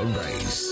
Sunrise.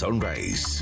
Sunrise.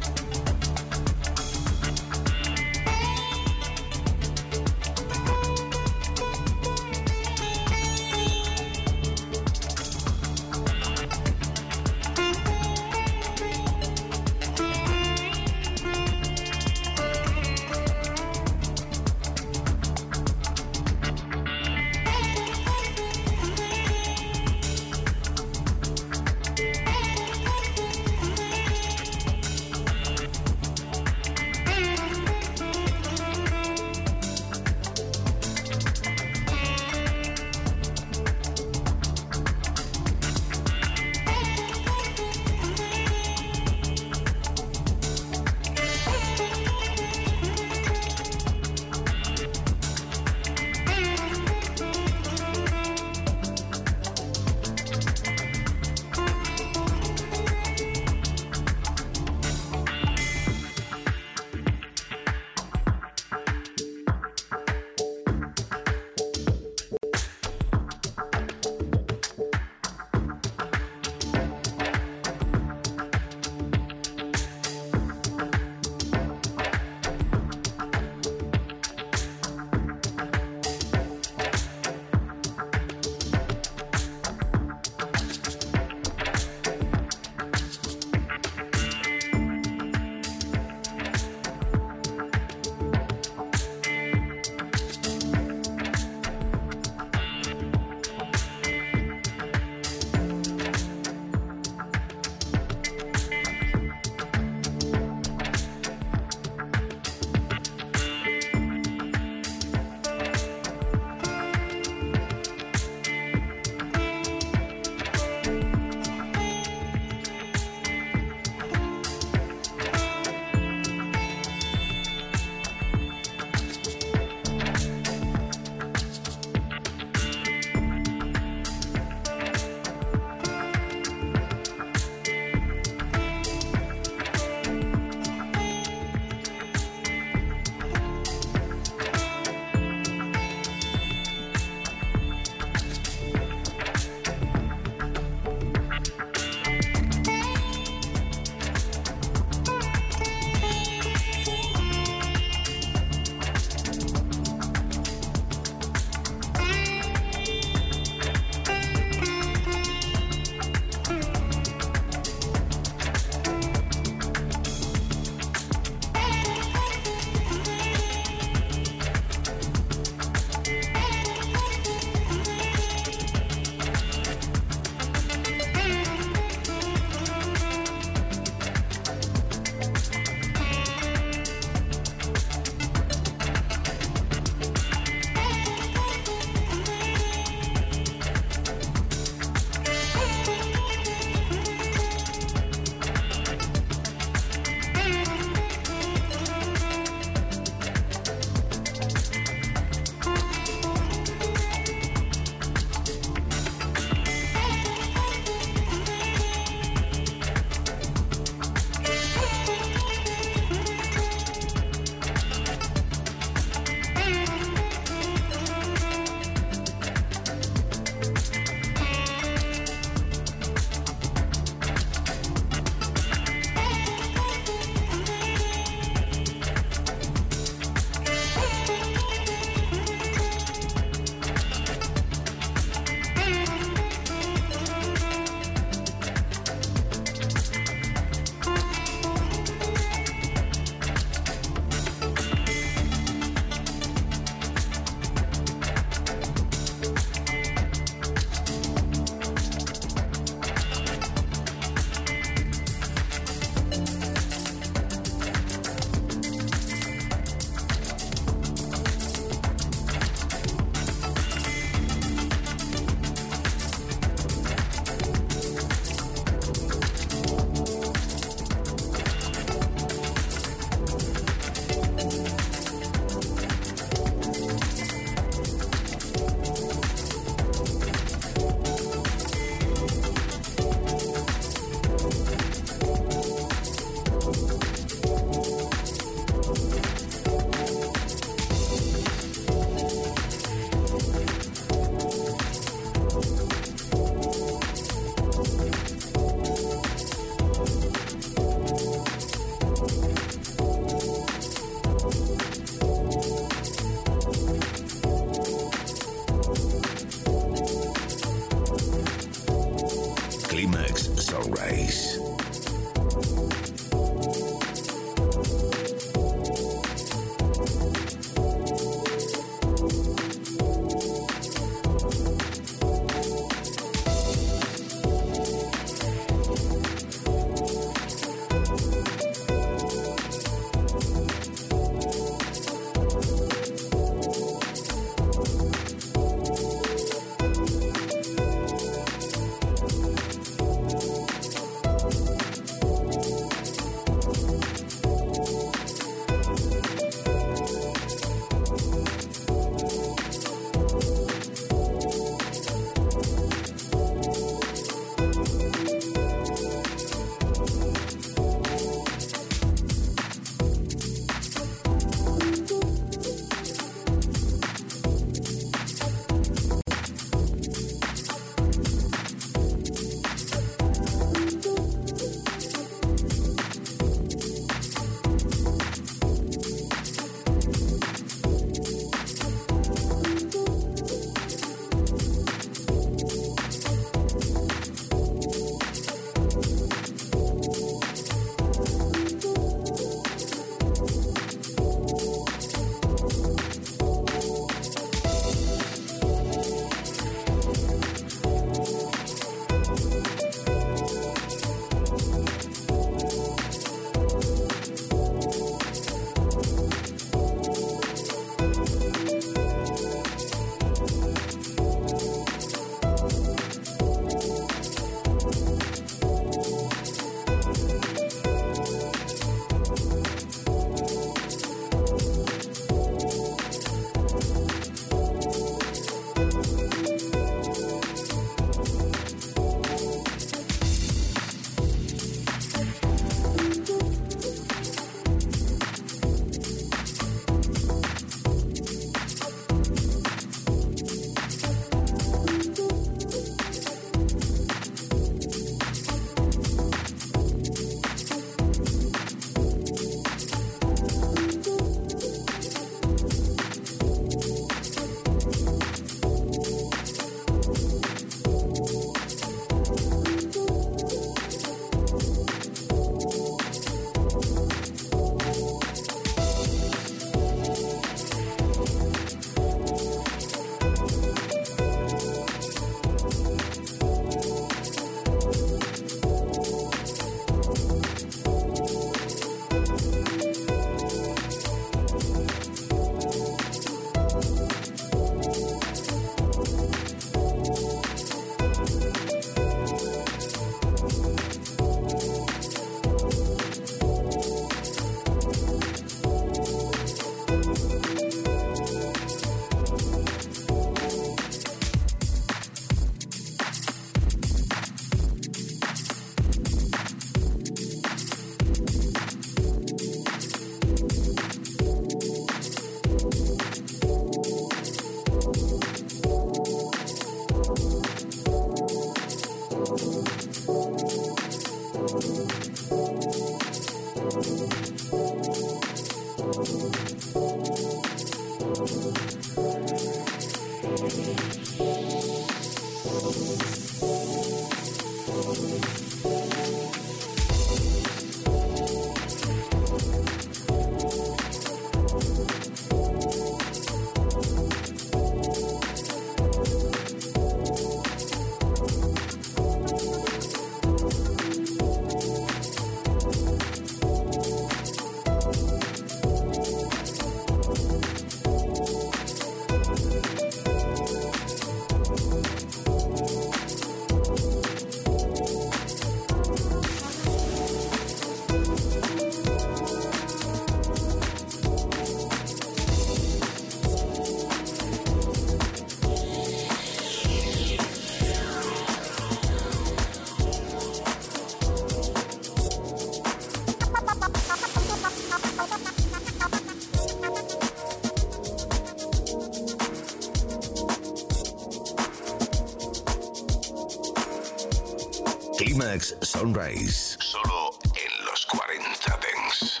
Sunrise. Solo en los 40 Dance.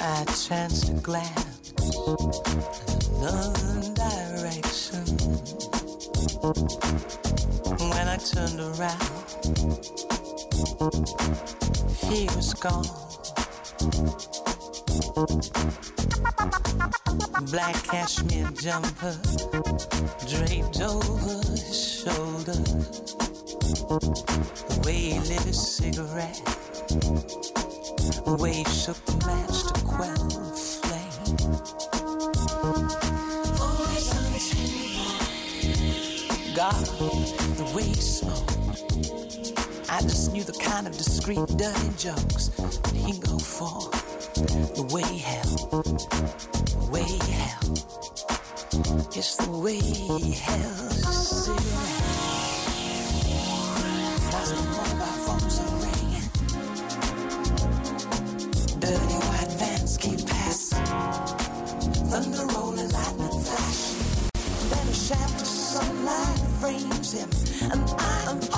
I chanced to glance in another direction when I turned around, he was gone. Black cashmere jumper draped over his shoulder. The way he lit a cigarette, the way he shook the match to quell the flame. Always on the God the way he smoked. I just knew the kind of discreet, dirty jokes that he'd go for. The way he held, the way he held. It's the way he held his cigarette. And flash Then a shampoo sunlight frames him And I'm awestruck.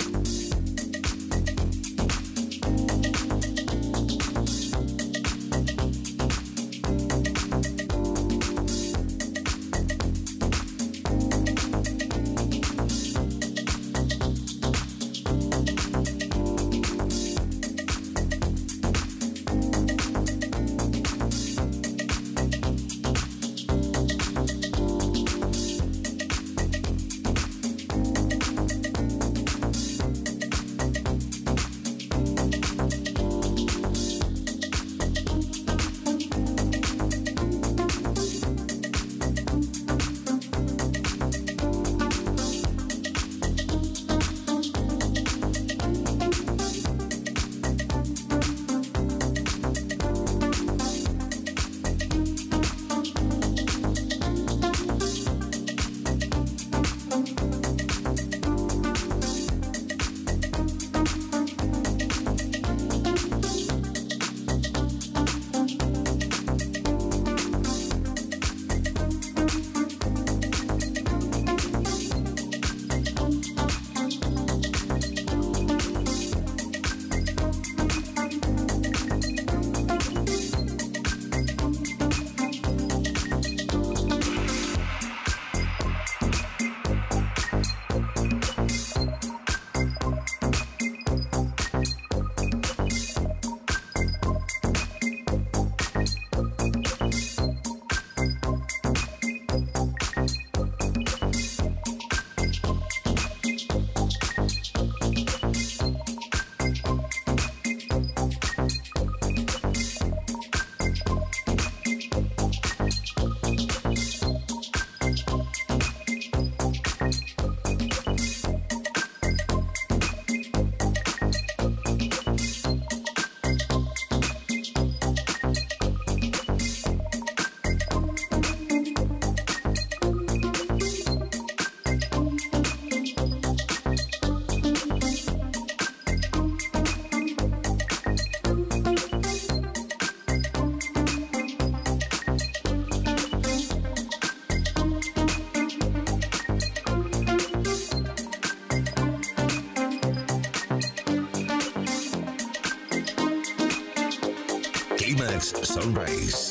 Sunrise.